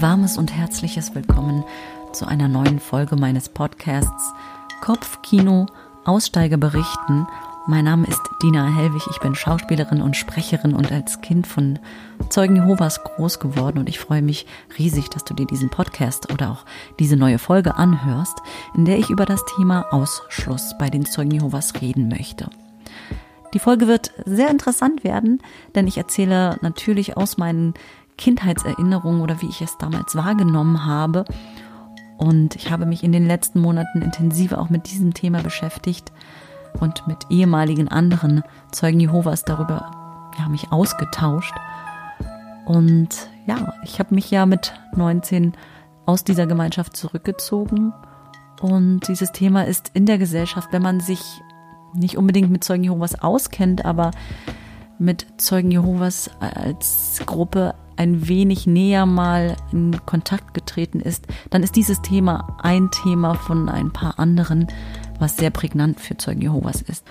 Warmes und herzliches Willkommen zu einer neuen Folge meines Podcasts Kopfkino Aussteiger berichten. Mein Name ist Dina Hellwig, ich bin Schauspielerin und Sprecherin und als Kind von Zeugen Jehovas groß geworden und ich freue mich riesig, dass du dir diesen Podcast oder auch diese neue Folge anhörst, in der ich über das Thema Ausschluss bei den Zeugen Jehovas reden möchte. Die Folge wird sehr interessant werden, denn ich erzähle natürlich aus meinen Kindheitserinnerungen oder wie ich es damals wahrgenommen habe. Und ich habe mich in den letzten Monaten intensiver auch mit diesem Thema beschäftigt und mit ehemaligen anderen Zeugen Jehovas darüber ja, mich ausgetauscht. Und ja, ich habe mich ja mit 19 aus dieser Gemeinschaft zurückgezogen. Und dieses Thema ist in der Gesellschaft, wenn man sich nicht unbedingt mit Zeugen Jehovas auskennt, aber mit Zeugen Jehovas als Gruppe ein wenig näher mal in Kontakt getreten ist, dann ist dieses Thema ein Thema von ein paar anderen, was sehr prägnant für Zeugen Jehovas ist.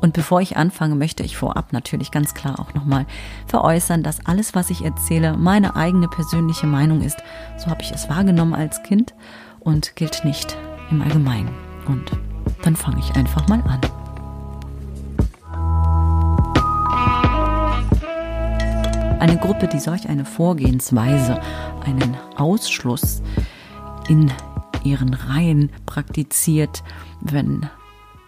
Und bevor ich anfange, möchte ich vorab natürlich ganz klar auch nochmal veräußern, dass alles, was ich erzähle, meine eigene persönliche Meinung ist. So habe ich es wahrgenommen als Kind und gilt nicht im Allgemeinen. Und dann fange ich einfach mal an. Eine Gruppe, die solch eine Vorgehensweise, einen Ausschluss in ihren Reihen praktiziert, wenn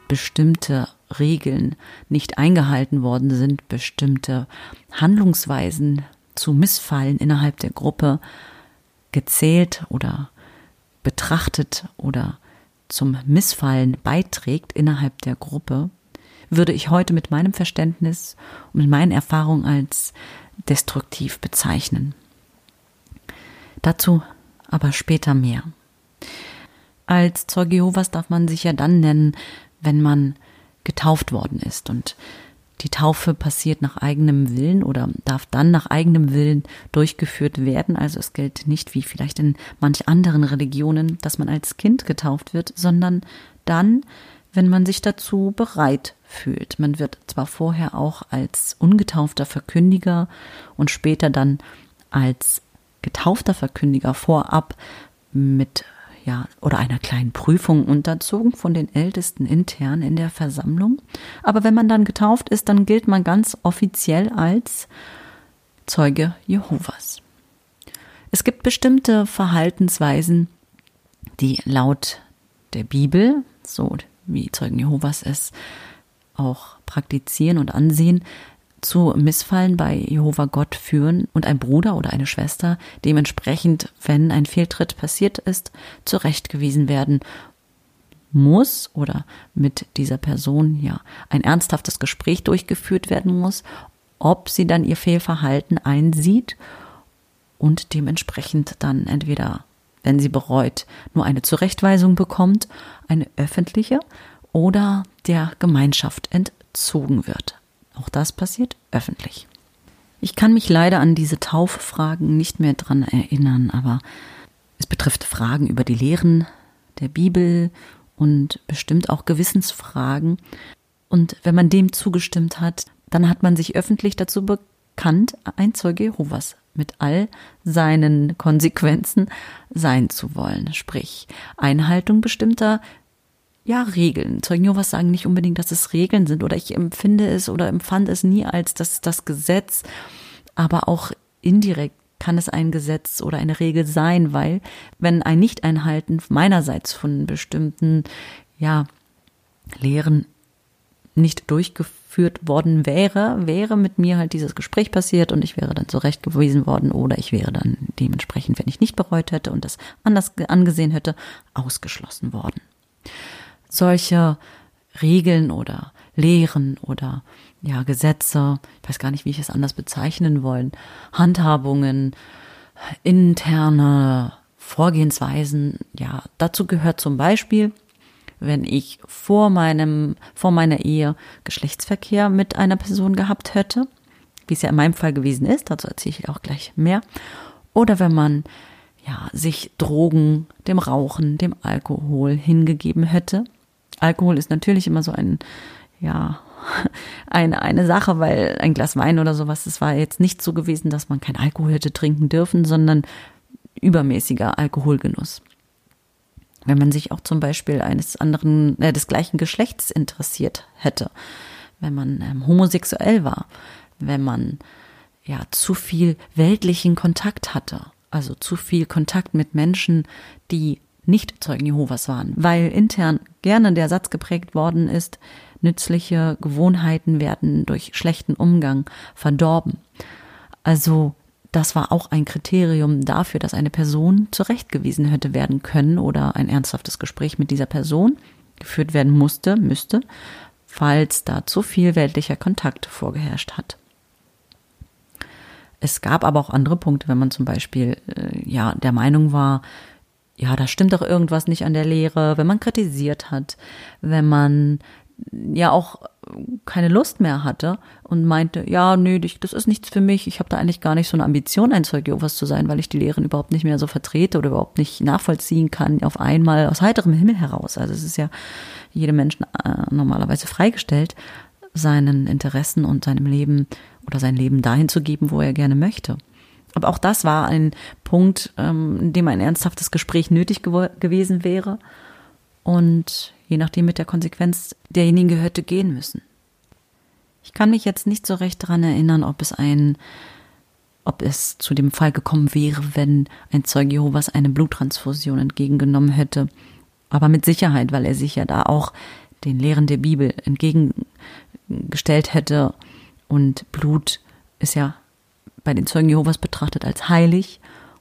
bestimmte Regeln nicht eingehalten worden sind, bestimmte Handlungsweisen zu Missfallen innerhalb der Gruppe gezählt oder betrachtet oder zum Missfallen beiträgt innerhalb der Gruppe, würde ich heute mit meinem Verständnis und mit meinen Erfahrungen als destruktiv bezeichnen. Dazu aber später mehr. Als Zeuge Jehovas darf man sich ja dann nennen, wenn man getauft worden ist und die Taufe passiert nach eigenem Willen oder darf dann nach eigenem Willen durchgeführt werden. Also es gilt nicht wie vielleicht in manch anderen Religionen, dass man als Kind getauft wird, sondern dann, wenn man sich dazu bereit fühlt. Man wird zwar vorher auch als ungetaufter Verkündiger und später dann als getaufter Verkündiger vorab mit ja, oder einer kleinen Prüfung unterzogen von den Ältesten intern in der Versammlung. Aber wenn man dann getauft ist, dann gilt man ganz offiziell als Zeuge Jehovas. Es gibt bestimmte Verhaltensweisen, die laut der Bibel, so wie Zeugen Jehovas es auch praktizieren und ansehen, zu Missfallen bei Jehova Gott führen und ein Bruder oder eine Schwester dementsprechend, wenn ein Fehltritt passiert ist, zurechtgewiesen werden muss oder mit dieser Person ja ein ernsthaftes Gespräch durchgeführt werden muss, ob sie dann ihr Fehlverhalten einsieht und dementsprechend dann entweder, wenn sie bereut, nur eine Zurechtweisung bekommt, eine öffentliche oder der Gemeinschaft entzogen wird. Auch das passiert öffentlich. Ich kann mich leider an diese Tauffragen nicht mehr dran erinnern, aber es betrifft Fragen über die Lehren der Bibel und bestimmt auch Gewissensfragen. Und wenn man dem zugestimmt hat, dann hat man sich öffentlich dazu bekannt, ein Zeuge Jehovas mit all seinen Konsequenzen sein zu wollen. Sprich, Einhaltung bestimmter ja, Regeln. Zeugen Jehovas sagen nicht unbedingt, dass es Regeln sind oder ich empfinde es oder empfand es nie als das, das Gesetz, aber auch indirekt kann es ein Gesetz oder eine Regel sein, weil wenn ein Nicht-Einhalten meinerseits von bestimmten, ja, Lehren nicht durchgeführt worden wäre, wäre mit mir halt dieses Gespräch passiert und ich wäre dann zurechtgewiesen worden oder ich wäre dann dementsprechend, wenn ich nicht bereut hätte und das anders angesehen hätte, ausgeschlossen worden. Solche Regeln oder Lehren oder ja, Gesetze, ich weiß gar nicht, wie ich es anders bezeichnen wollen, Handhabungen, interne Vorgehensweisen, ja, dazu gehört zum Beispiel, wenn ich vor meinem, vor meiner Ehe Geschlechtsverkehr mit einer Person gehabt hätte, wie es ja in meinem Fall gewesen ist, dazu erzähle ich auch gleich mehr, oder wenn man ja, sich Drogen, dem Rauchen, dem Alkohol hingegeben hätte, Alkohol ist natürlich immer so ein, ja, eine, eine Sache, weil ein Glas Wein oder sowas, es war jetzt nicht so gewesen, dass man kein Alkohol hätte trinken dürfen, sondern übermäßiger Alkoholgenuss. Wenn man sich auch zum Beispiel eines anderen, äh, des gleichen Geschlechts interessiert hätte, wenn man ähm, homosexuell war, wenn man ja zu viel weltlichen Kontakt hatte, also zu viel Kontakt mit Menschen, die nicht Zeugen Jehovas waren, weil intern gerne der Satz geprägt worden ist, nützliche Gewohnheiten werden durch schlechten Umgang verdorben. Also das war auch ein Kriterium dafür, dass eine Person zurechtgewiesen hätte werden können oder ein ernsthaftes Gespräch mit dieser Person geführt werden musste, müsste, falls da zu viel weltlicher Kontakt vorgeherrscht hat. Es gab aber auch andere Punkte, wenn man zum Beispiel äh, ja der Meinung war, ja, da stimmt doch irgendwas nicht an der Lehre, wenn man kritisiert hat, wenn man ja auch keine Lust mehr hatte und meinte, ja, nö, das ist nichts für mich. Ich habe da eigentlich gar nicht so eine Ambition, ein Zeug Jehovas zu sein, weil ich die Lehren überhaupt nicht mehr so vertrete oder überhaupt nicht nachvollziehen kann, auf einmal aus heiterem Himmel heraus. Also es ist ja jedem Menschen äh, normalerweise freigestellt, seinen Interessen und seinem Leben oder sein Leben dahin zu geben, wo er gerne möchte. Aber auch das war ein Punkt, ähm, in dem ein ernsthaftes Gespräch nötig gew gewesen wäre. Und je nachdem mit der Konsequenz derjenigen gehörte gehen müssen. Ich kann mich jetzt nicht so recht daran erinnern, ob es ein, ob es zu dem Fall gekommen wäre, wenn ein Zeuge Jehovas eine Bluttransfusion entgegengenommen hätte. Aber mit Sicherheit, weil er sich ja da auch den Lehren der Bibel entgegengestellt hätte. Und Blut ist ja bei den Zeugen Jehovas betrachtet als heilig.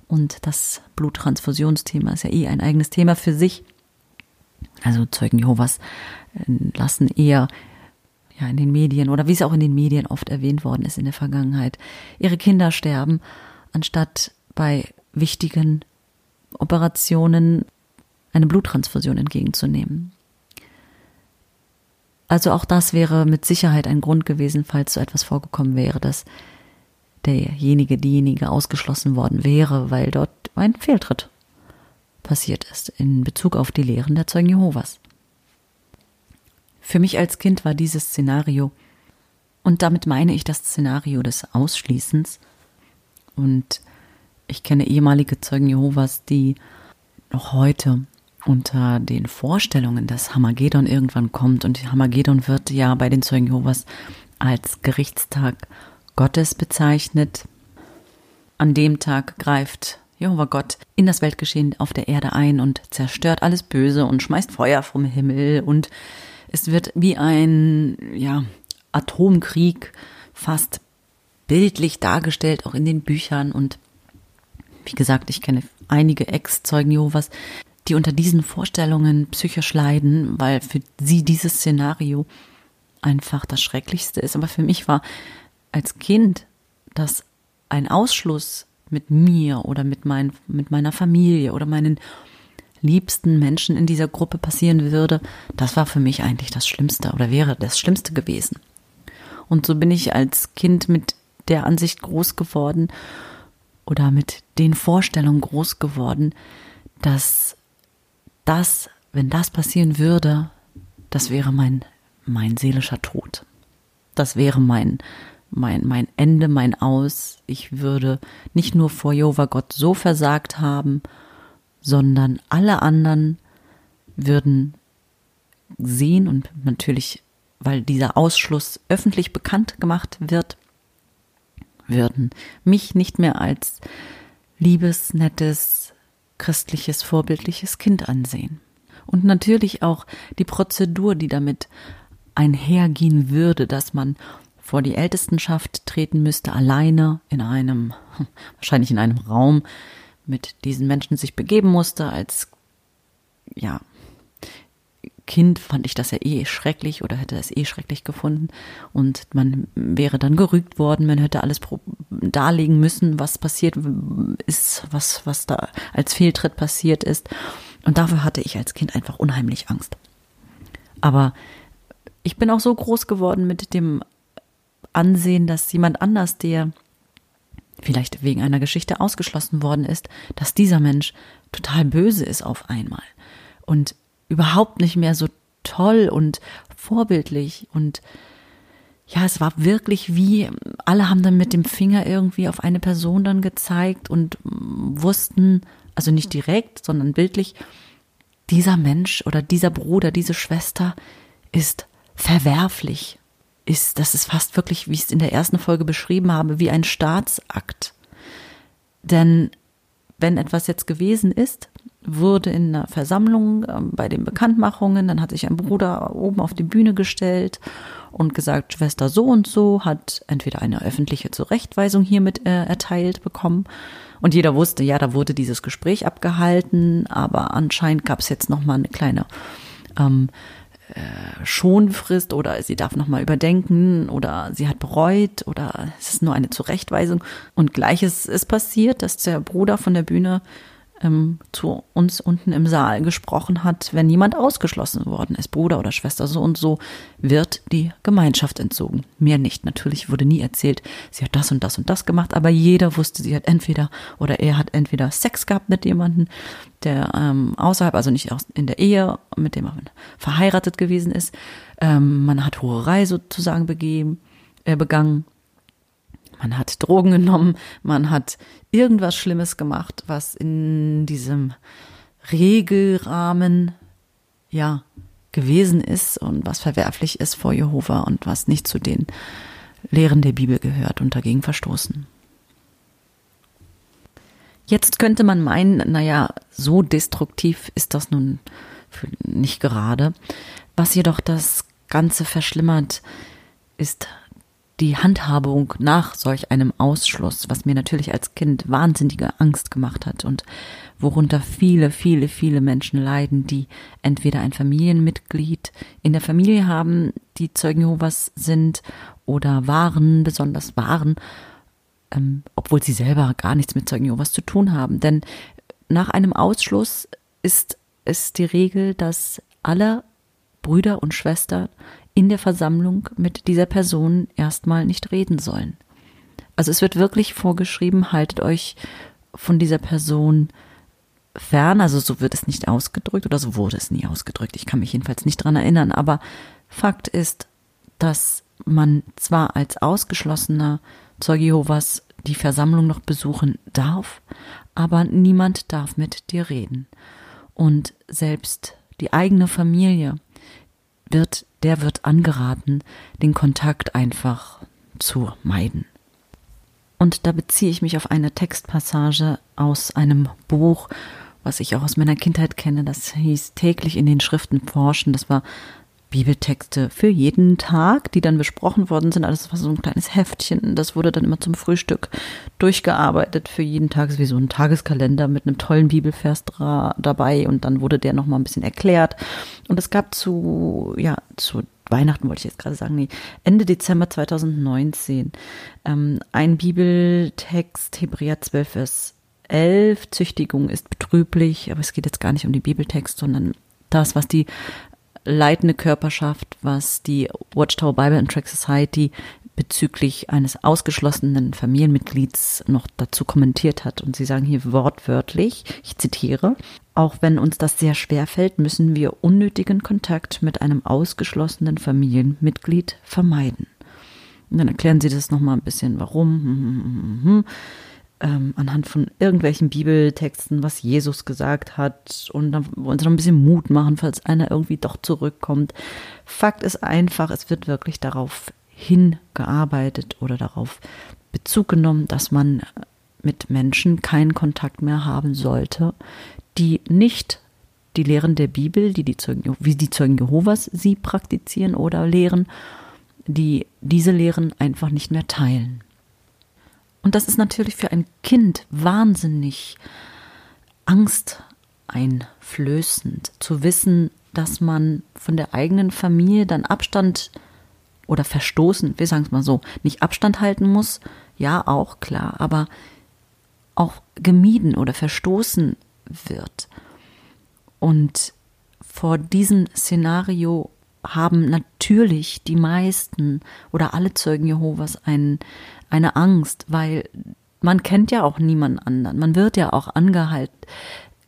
Und das Bluttransfusionsthema ist ja eh ein eigenes Thema für sich. Also Zeugen Jehovas äh, lassen eher ja in den Medien oder wie es auch in den Medien oft erwähnt worden ist in der Vergangenheit, ihre Kinder sterben, anstatt bei wichtigen Operationen eine Bluttransfusion entgegenzunehmen. Also auch das wäre mit Sicherheit ein Grund gewesen, falls so etwas vorgekommen wäre, dass derjenige, diejenige ausgeschlossen worden wäre, weil dort ein Fehltritt passiert ist in Bezug auf die Lehren der Zeugen Jehovas. Für mich als Kind war dieses Szenario, und damit meine ich das Szenario des Ausschließens, und ich kenne ehemalige Zeugen Jehovas, die noch heute unter den Vorstellungen, dass Hamagedon irgendwann kommt, und Hamagedon wird ja bei den Zeugen Jehovas als Gerichtstag Gottes bezeichnet. An dem Tag greift Jehova Gott in das Weltgeschehen auf der Erde ein und zerstört alles Böse und schmeißt Feuer vom Himmel und es wird wie ein, ja, Atomkrieg fast bildlich dargestellt, auch in den Büchern und wie gesagt, ich kenne einige Ex-Zeugen Jehovas, die unter diesen Vorstellungen psychisch leiden, weil für sie dieses Szenario einfach das Schrecklichste ist. Aber für mich war als Kind das ein Ausschluss mit mir oder mit, mein, mit meiner Familie oder meinen liebsten Menschen in dieser Gruppe passieren würde, das war für mich eigentlich das Schlimmste oder wäre das Schlimmste gewesen. Und so bin ich als Kind mit der Ansicht groß geworden oder mit den Vorstellungen groß geworden, dass das, wenn das passieren würde, das wäre mein, mein seelischer Tod. Das wäre mein, mein, mein Ende, mein Aus. Ich würde nicht nur vor Jehova Gott so versagt haben, sondern alle anderen würden sehen und natürlich, weil dieser Ausschluss öffentlich bekannt gemacht wird, würden mich nicht mehr als liebes, nettes, christliches, vorbildliches Kind ansehen. Und natürlich auch die Prozedur, die damit einhergehen würde, dass man vor die Ältestenschaft treten müsste, alleine in einem, wahrscheinlich in einem Raum mit diesen Menschen sich begeben musste. Als ja, Kind fand ich das ja eh schrecklich oder hätte es eh schrecklich gefunden. Und man wäre dann gerügt worden, man hätte alles darlegen müssen, was passiert ist, was, was da als Fehltritt passiert ist. Und dafür hatte ich als Kind einfach unheimlich Angst. Aber ich bin auch so groß geworden mit dem ansehen, dass jemand anders, der vielleicht wegen einer Geschichte ausgeschlossen worden ist, dass dieser Mensch total böse ist auf einmal und überhaupt nicht mehr so toll und vorbildlich und ja, es war wirklich wie, alle haben dann mit dem Finger irgendwie auf eine Person dann gezeigt und wussten, also nicht direkt, sondern bildlich, dieser Mensch oder dieser Bruder, diese Schwester ist verwerflich. Ist, das ist fast wirklich, wie ich es in der ersten Folge beschrieben habe, wie ein Staatsakt. Denn wenn etwas jetzt gewesen ist, wurde in einer Versammlung äh, bei den Bekanntmachungen, dann hat sich ein Bruder oben auf die Bühne gestellt und gesagt, Schwester so und so hat entweder eine öffentliche Zurechtweisung hiermit äh, erteilt bekommen und jeder wusste, ja, da wurde dieses Gespräch abgehalten, aber anscheinend gab es jetzt noch mal eine kleine ähm, äh, Schonfrist oder sie darf noch mal überdenken oder sie hat bereut oder es ist nur eine Zurechtweisung. Und gleiches ist passiert, dass der Bruder von der Bühne ähm, zu uns unten im Saal gesprochen hat, wenn jemand ausgeschlossen worden ist, Bruder oder Schwester so und so, wird die Gemeinschaft entzogen. Mehr nicht. Natürlich wurde nie erzählt, sie hat das und das und das gemacht, aber jeder wusste, sie hat entweder oder er hat entweder Sex gehabt mit jemandem, der ähm, außerhalb, also nicht in der Ehe, mit dem man verheiratet gewesen ist. Ähm, man hat Hurerei sozusagen begeben, äh, begangen man hat Drogen genommen, man hat irgendwas Schlimmes gemacht, was in diesem Regelrahmen, ja, gewesen ist und was verwerflich ist vor Jehova und was nicht zu den Lehren der Bibel gehört und dagegen verstoßen. Jetzt könnte man meinen, naja, so destruktiv ist das nun nicht gerade. Was jedoch das Ganze verschlimmert, ist die Handhabung nach solch einem Ausschluss, was mir natürlich als Kind wahnsinnige Angst gemacht hat und worunter viele, viele, viele Menschen leiden, die entweder ein Familienmitglied in der Familie haben, die Zeugen Jehovas sind oder waren, besonders waren, ähm, obwohl sie selber gar nichts mit Zeugen Jehovas zu tun haben. Denn nach einem Ausschluss ist es die Regel, dass alle Brüder und Schwestern in der Versammlung mit dieser Person erstmal nicht reden sollen. Also es wird wirklich vorgeschrieben, haltet euch von dieser Person fern, also so wird es nicht ausgedrückt oder so wurde es nie ausgedrückt. Ich kann mich jedenfalls nicht dran erinnern, aber Fakt ist, dass man zwar als ausgeschlossener Zeuge Jehovas die Versammlung noch besuchen darf, aber niemand darf mit dir reden. Und selbst die eigene Familie wird, der wird angeraten, den Kontakt einfach zu meiden. Und da beziehe ich mich auf eine Textpassage aus einem Buch, was ich auch aus meiner Kindheit kenne. Das hieß täglich in den Schriften forschen. Das war Bibeltexte für jeden Tag, die dann besprochen worden sind. Alles war so ein kleines Heftchen. Das wurde dann immer zum Frühstück durchgearbeitet für jeden Tag, wie so ein Tageskalender mit einem tollen Bibelvers dabei. Und dann wurde der nochmal ein bisschen erklärt. Und es gab zu, ja, zu Weihnachten wollte ich jetzt gerade sagen, nee, Ende Dezember 2019, ähm, ein Bibeltext, Hebräer 12, Vers 11, Züchtigung ist betrüblich, aber es geht jetzt gar nicht um die Bibeltext, sondern das, was die leitende Körperschaft, was die Watchtower Bible and Track Society bezüglich eines ausgeschlossenen Familienmitglieds noch dazu kommentiert hat. Und sie sagen hier wortwörtlich, ich zitiere, auch wenn uns das sehr schwer fällt, müssen wir unnötigen Kontakt mit einem ausgeschlossenen Familienmitglied vermeiden. Und dann erklären sie das nochmal ein bisschen, warum. Hm, hm, hm, ähm, anhand von irgendwelchen Bibeltexten, was Jesus gesagt hat. Und dann sie noch ein bisschen Mut machen, falls einer irgendwie doch zurückkommt. Fakt ist einfach, es wird wirklich darauf hingearbeitet oder darauf Bezug genommen, dass man mit Menschen keinen Kontakt mehr haben sollte, die nicht die Lehren der Bibel, die die Zeugen, wie die Zeugen Jehovas sie praktizieren oder lehren, die diese Lehren einfach nicht mehr teilen. Und das ist natürlich für ein Kind wahnsinnig angsteinflößend, zu wissen, dass man von der eigenen Familie dann Abstand oder verstoßen, wir sagen es mal so, nicht Abstand halten muss, ja auch klar, aber auch gemieden oder verstoßen wird. Und vor diesem Szenario haben natürlich die meisten oder alle Zeugen Jehovas einen, eine Angst, weil man kennt ja auch niemanden anderen. Man wird ja auch angehalten,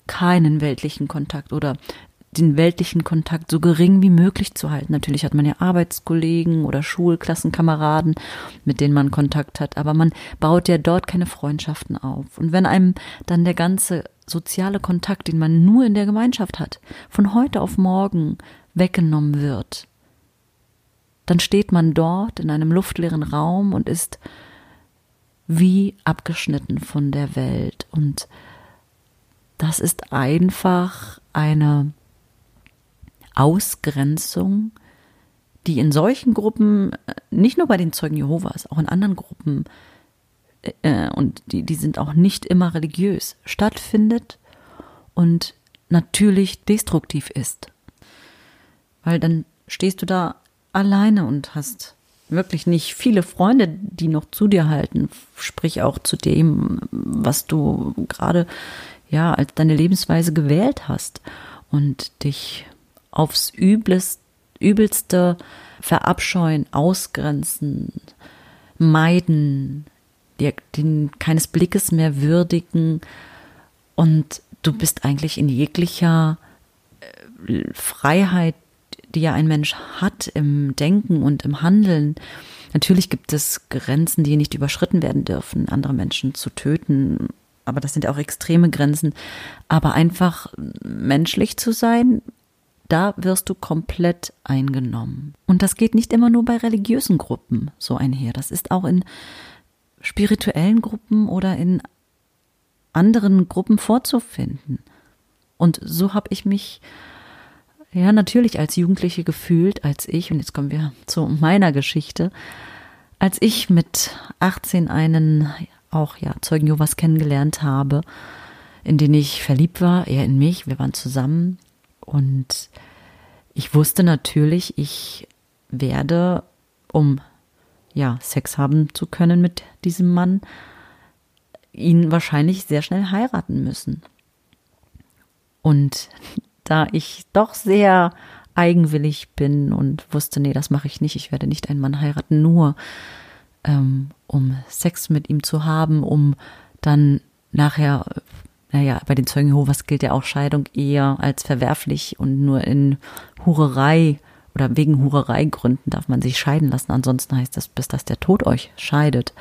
keinen weltlichen Kontakt oder den weltlichen Kontakt so gering wie möglich zu halten. Natürlich hat man ja Arbeitskollegen oder Schulklassenkameraden, mit denen man Kontakt hat, aber man baut ja dort keine Freundschaften auf. Und wenn einem dann der ganze soziale Kontakt, den man nur in der Gemeinschaft hat, von heute auf morgen weggenommen wird, dann steht man dort in einem luftleeren Raum und ist wie abgeschnitten von der Welt. Und das ist einfach eine Ausgrenzung, die in solchen Gruppen, äh, nicht nur bei den Zeugen Jehovas, auch in anderen Gruppen, äh, und die, die sind auch nicht immer religiös, stattfindet und natürlich destruktiv ist. Weil dann stehst du da alleine und hast wirklich nicht viele Freunde, die noch zu dir halten, sprich auch zu dem, was du gerade ja als deine Lebensweise gewählt hast und dich aufs Übles, übelste verabscheuen, ausgrenzen, meiden, dir den keines Blickes mehr würdigen und du bist eigentlich in jeglicher äh, Freiheit, die ja ein Mensch hat im Denken und im Handeln. Natürlich gibt es Grenzen, die nicht überschritten werden dürfen, andere Menschen zu töten, aber das sind auch extreme Grenzen. Aber einfach menschlich zu sein, da wirst du komplett eingenommen. Und das geht nicht immer nur bei religiösen Gruppen so einher. Das ist auch in spirituellen Gruppen oder in anderen Gruppen vorzufinden. Und so habe ich mich ja natürlich als Jugendliche gefühlt, als ich, und jetzt kommen wir zu meiner Geschichte, als ich mit 18 einen auch ja Zeugen Jehovas kennengelernt habe, in den ich verliebt war, er in mich, wir waren zusammen und ich wusste natürlich, ich werde, um ja, Sex haben zu können mit diesem Mann, ihn wahrscheinlich sehr schnell heiraten müssen. Und da ich doch sehr eigenwillig bin und wusste, nee, das mache ich nicht, ich werde nicht einen Mann heiraten, nur ähm, um Sex mit ihm zu haben, um dann nachher naja, bei den Zeugen Jehovas gilt ja auch Scheidung eher als verwerflich und nur in Hurerei oder wegen Hurereigründen darf man sich scheiden lassen. Ansonsten heißt das, bis dass der Tod euch scheidet.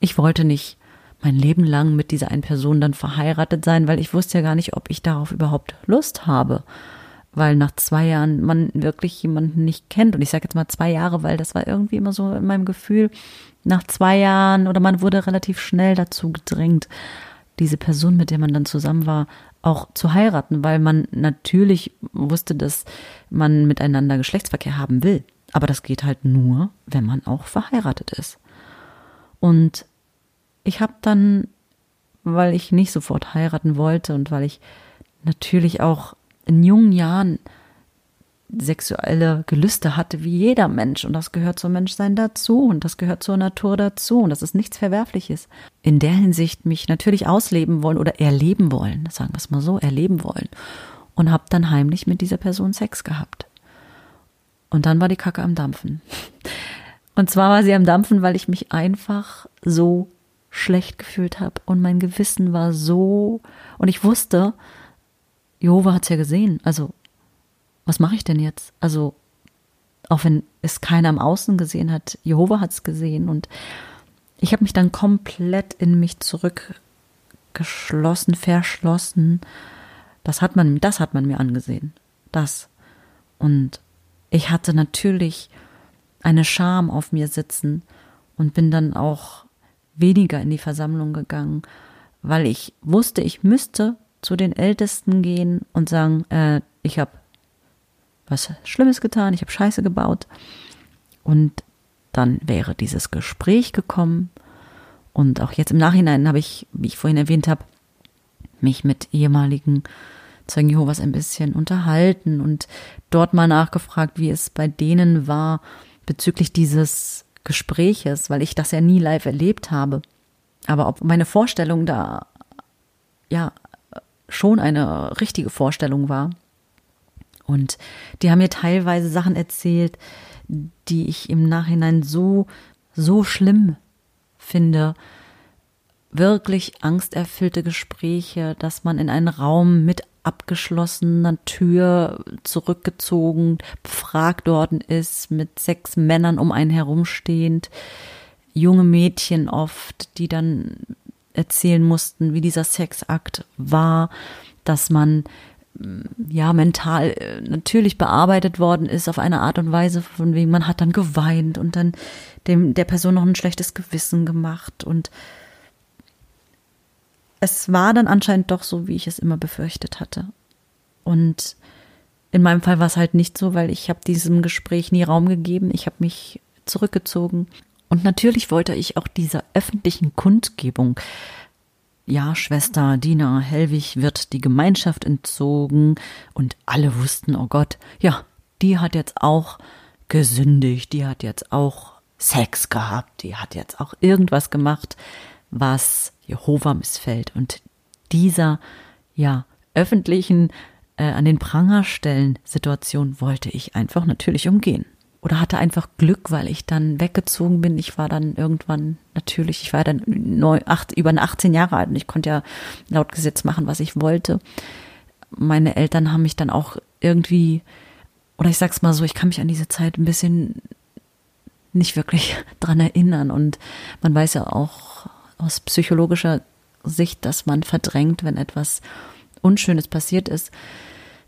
Ich wollte nicht mein Leben lang mit dieser einen Person dann verheiratet sein, weil ich wusste ja gar nicht, ob ich darauf überhaupt Lust habe. Weil nach zwei Jahren man wirklich jemanden nicht kennt. Und ich sage jetzt mal zwei Jahre, weil das war irgendwie immer so in meinem Gefühl, nach zwei Jahren oder man wurde relativ schnell dazu gedrängt, diese Person, mit der man dann zusammen war, auch zu heiraten, weil man natürlich wusste, dass man miteinander Geschlechtsverkehr haben will. Aber das geht halt nur, wenn man auch verheiratet ist. Und ich habe dann, weil ich nicht sofort heiraten wollte und weil ich natürlich auch in jungen Jahren sexuelle Gelüste hatte wie jeder Mensch und das gehört zum Menschsein dazu und das gehört zur Natur dazu und das ist nichts Verwerfliches. In der Hinsicht mich natürlich ausleben wollen oder erleben wollen, sagen wir es mal so, erleben wollen und habe dann heimlich mit dieser Person Sex gehabt. Und dann war die Kacke am Dampfen. Und zwar war sie am Dampfen, weil ich mich einfach so schlecht gefühlt habe und mein Gewissen war so und ich wusste, Jehova hat's ja gesehen, also was mache ich denn jetzt? Also, auch wenn es keiner im Außen gesehen hat, Jehova hat es gesehen und ich habe mich dann komplett in mich zurückgeschlossen, verschlossen. Das hat man, das hat man mir angesehen. Das. Und ich hatte natürlich eine Scham auf mir sitzen und bin dann auch weniger in die Versammlung gegangen, weil ich wusste, ich müsste zu den Ältesten gehen und sagen, äh, ich habe was Schlimmes getan, ich habe Scheiße gebaut. Und dann wäre dieses Gespräch gekommen. Und auch jetzt im Nachhinein habe ich, wie ich vorhin erwähnt habe, mich mit ehemaligen Zeugen Jehovas ein bisschen unterhalten und dort mal nachgefragt, wie es bei denen war bezüglich dieses Gespräches, weil ich das ja nie live erlebt habe. Aber ob meine Vorstellung da ja schon eine richtige Vorstellung war, und die haben mir teilweise Sachen erzählt, die ich im Nachhinein so, so schlimm finde. Wirklich angsterfüllte Gespräche, dass man in einen Raum mit abgeschlossener Tür zurückgezogen, befragt worden ist, mit sechs Männern um einen herumstehend, junge Mädchen oft, die dann erzählen mussten, wie dieser Sexakt war, dass man mm, ja mental äh, natürlich bearbeitet worden ist auf eine Art und Weise, von wegen man hat dann geweint und dann dem der Person noch ein schlechtes Gewissen gemacht und es war dann anscheinend doch so, wie ich es immer befürchtet hatte. Und in meinem Fall war es halt nicht so, weil ich habe diesem Gespräch nie Raum gegeben. Ich habe mich zurückgezogen. Und natürlich wollte ich auch dieser öffentlichen Kundgebung, ja, Schwester Dina Hellwig wird die Gemeinschaft entzogen und alle wussten, oh Gott, ja, die hat jetzt auch gesündigt, die hat jetzt auch Sex gehabt, die hat jetzt auch irgendwas gemacht, was Jehova missfällt. Und dieser, ja, öffentlichen, äh, an den Pranger stellen Situation wollte ich einfach natürlich umgehen. Oder hatte einfach Glück, weil ich dann weggezogen bin. Ich war dann irgendwann natürlich, ich war dann neu, acht, über 18 Jahre alt und ich konnte ja laut Gesetz machen, was ich wollte. Meine Eltern haben mich dann auch irgendwie, oder ich sag's mal so, ich kann mich an diese Zeit ein bisschen nicht wirklich dran erinnern. Und man weiß ja auch aus psychologischer Sicht, dass man verdrängt, wenn etwas Unschönes passiert ist.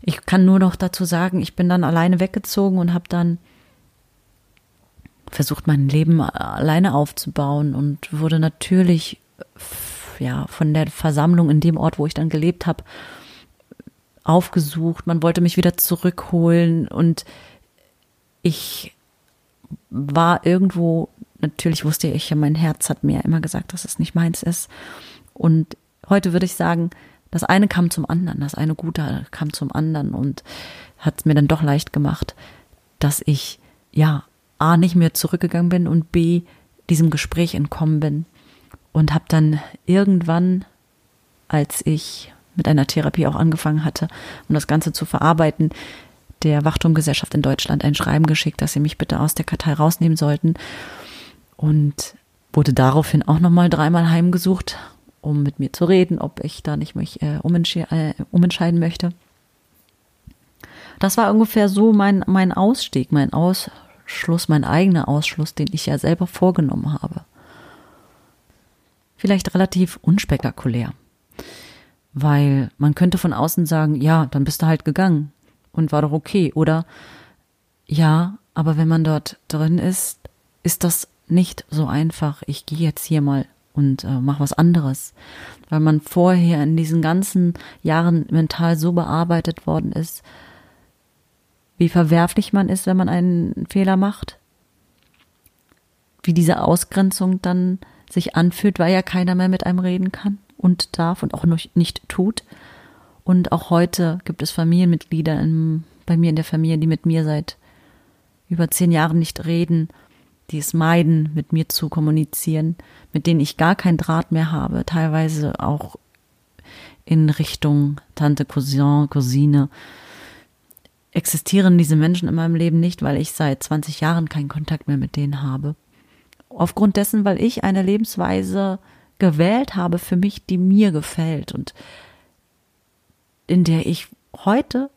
Ich kann nur noch dazu sagen, ich bin dann alleine weggezogen und habe dann versucht, mein Leben alleine aufzubauen und wurde natürlich ja von der Versammlung in dem Ort, wo ich dann gelebt habe, aufgesucht. Man wollte mich wieder zurückholen und ich war irgendwo natürlich wusste ich ja, mein Herz hat mir immer gesagt, dass es nicht meins ist. Und heute würde ich sagen, das eine kam zum anderen, das eine Gute kam zum anderen und hat es mir dann doch leicht gemacht, dass ich ja A nicht mehr zurückgegangen bin und B diesem Gespräch entkommen bin und habe dann irgendwann, als ich mit einer Therapie auch angefangen hatte, um das Ganze zu verarbeiten, der Wachturmgesellschaft in Deutschland ein Schreiben geschickt, dass sie mich bitte aus der Kartei rausnehmen sollten und wurde daraufhin auch nochmal dreimal heimgesucht, um mit mir zu reden, ob ich da nicht mich äh, umentsche äh, umentscheiden möchte. Das war ungefähr so mein, mein Ausstieg, mein Ausschluss, mein eigener Ausschluss, den ich ja selber vorgenommen habe. Vielleicht relativ unspektakulär, weil man könnte von außen sagen, ja, dann bist du halt gegangen und war doch okay, oder ja, aber wenn man dort drin ist, ist das nicht so einfach, ich gehe jetzt hier mal und äh, mache was anderes, weil man vorher in diesen ganzen Jahren mental so bearbeitet worden ist, wie verwerflich man ist, wenn man einen Fehler macht, wie diese Ausgrenzung dann sich anfühlt, weil ja keiner mehr mit einem reden kann und darf und auch nicht tut. Und auch heute gibt es Familienmitglieder in, bei mir in der Familie, die mit mir seit über zehn Jahren nicht reden die es meiden, mit mir zu kommunizieren, mit denen ich gar keinen Draht mehr habe, teilweise auch in Richtung Tante, Cousin, Cousine. Existieren diese Menschen in meinem Leben nicht, weil ich seit 20 Jahren keinen Kontakt mehr mit denen habe. Aufgrund dessen, weil ich eine Lebensweise gewählt habe für mich, die mir gefällt und in der ich heute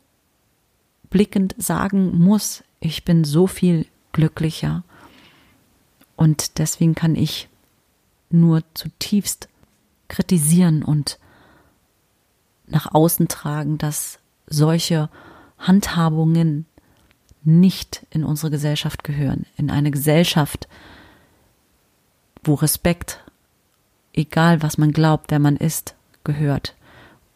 blickend sagen muss, ich bin so viel glücklicher und deswegen kann ich nur zutiefst kritisieren und nach außen tragen, dass solche Handhabungen nicht in unsere Gesellschaft gehören. In eine Gesellschaft, wo Respekt, egal was man glaubt, wer man ist, gehört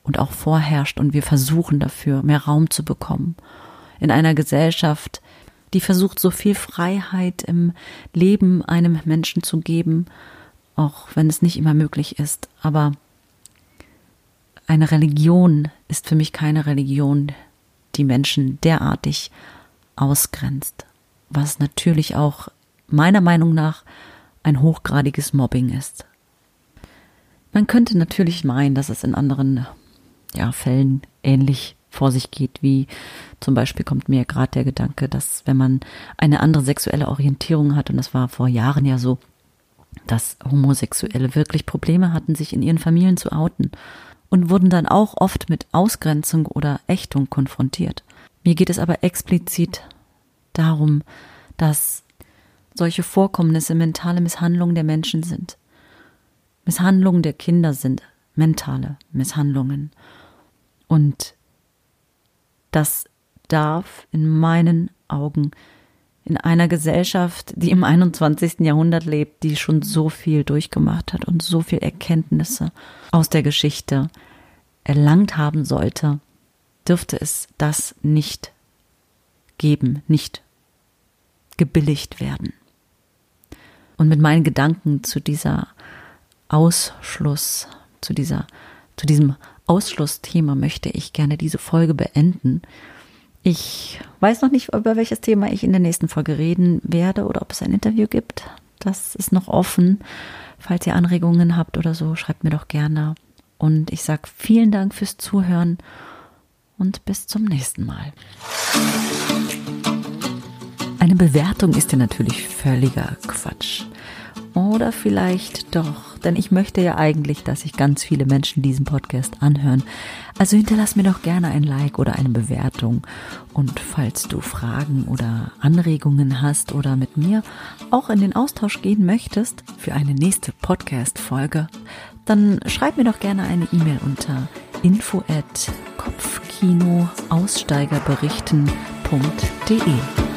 und auch vorherrscht und wir versuchen dafür mehr Raum zu bekommen. In einer Gesellschaft, die versucht, so viel Freiheit im Leben einem Menschen zu geben, auch wenn es nicht immer möglich ist. Aber eine Religion ist für mich keine Religion, die Menschen derartig ausgrenzt, was natürlich auch meiner Meinung nach ein hochgradiges Mobbing ist. Man könnte natürlich meinen, dass es in anderen ja, Fällen ähnlich vor sich geht, wie zum Beispiel kommt mir gerade der Gedanke, dass wenn man eine andere sexuelle Orientierung hat, und das war vor Jahren ja so, dass Homosexuelle wirklich Probleme hatten, sich in ihren Familien zu outen und wurden dann auch oft mit Ausgrenzung oder Ächtung konfrontiert. Mir geht es aber explizit darum, dass solche Vorkommnisse mentale Misshandlungen der Menschen sind. Misshandlungen der Kinder sind mentale Misshandlungen. Und das darf in meinen Augen in einer Gesellschaft, die im 21. Jahrhundert lebt, die schon so viel durchgemacht hat und so viel Erkenntnisse aus der Geschichte erlangt haben sollte, dürfte es das nicht geben, nicht gebilligt werden. Und mit meinen Gedanken zu dieser Ausschluss, zu dieser, zu diesem Ausschlussthema möchte ich gerne diese Folge beenden. Ich weiß noch nicht, über welches Thema ich in der nächsten Folge reden werde oder ob es ein Interview gibt. Das ist noch offen. Falls ihr Anregungen habt oder so, schreibt mir doch gerne. Und ich sage vielen Dank fürs Zuhören und bis zum nächsten Mal. Eine Bewertung ist ja natürlich völliger Quatsch. Oder vielleicht doch, denn ich möchte ja eigentlich, dass sich ganz viele Menschen diesen Podcast anhören. Also hinterlass mir doch gerne ein Like oder eine Bewertung. Und falls du Fragen oder Anregungen hast oder mit mir auch in den Austausch gehen möchtest für eine nächste Podcast-Folge, dann schreib mir doch gerne eine E-Mail unter info at kopfkinoaussteigerberichten.de.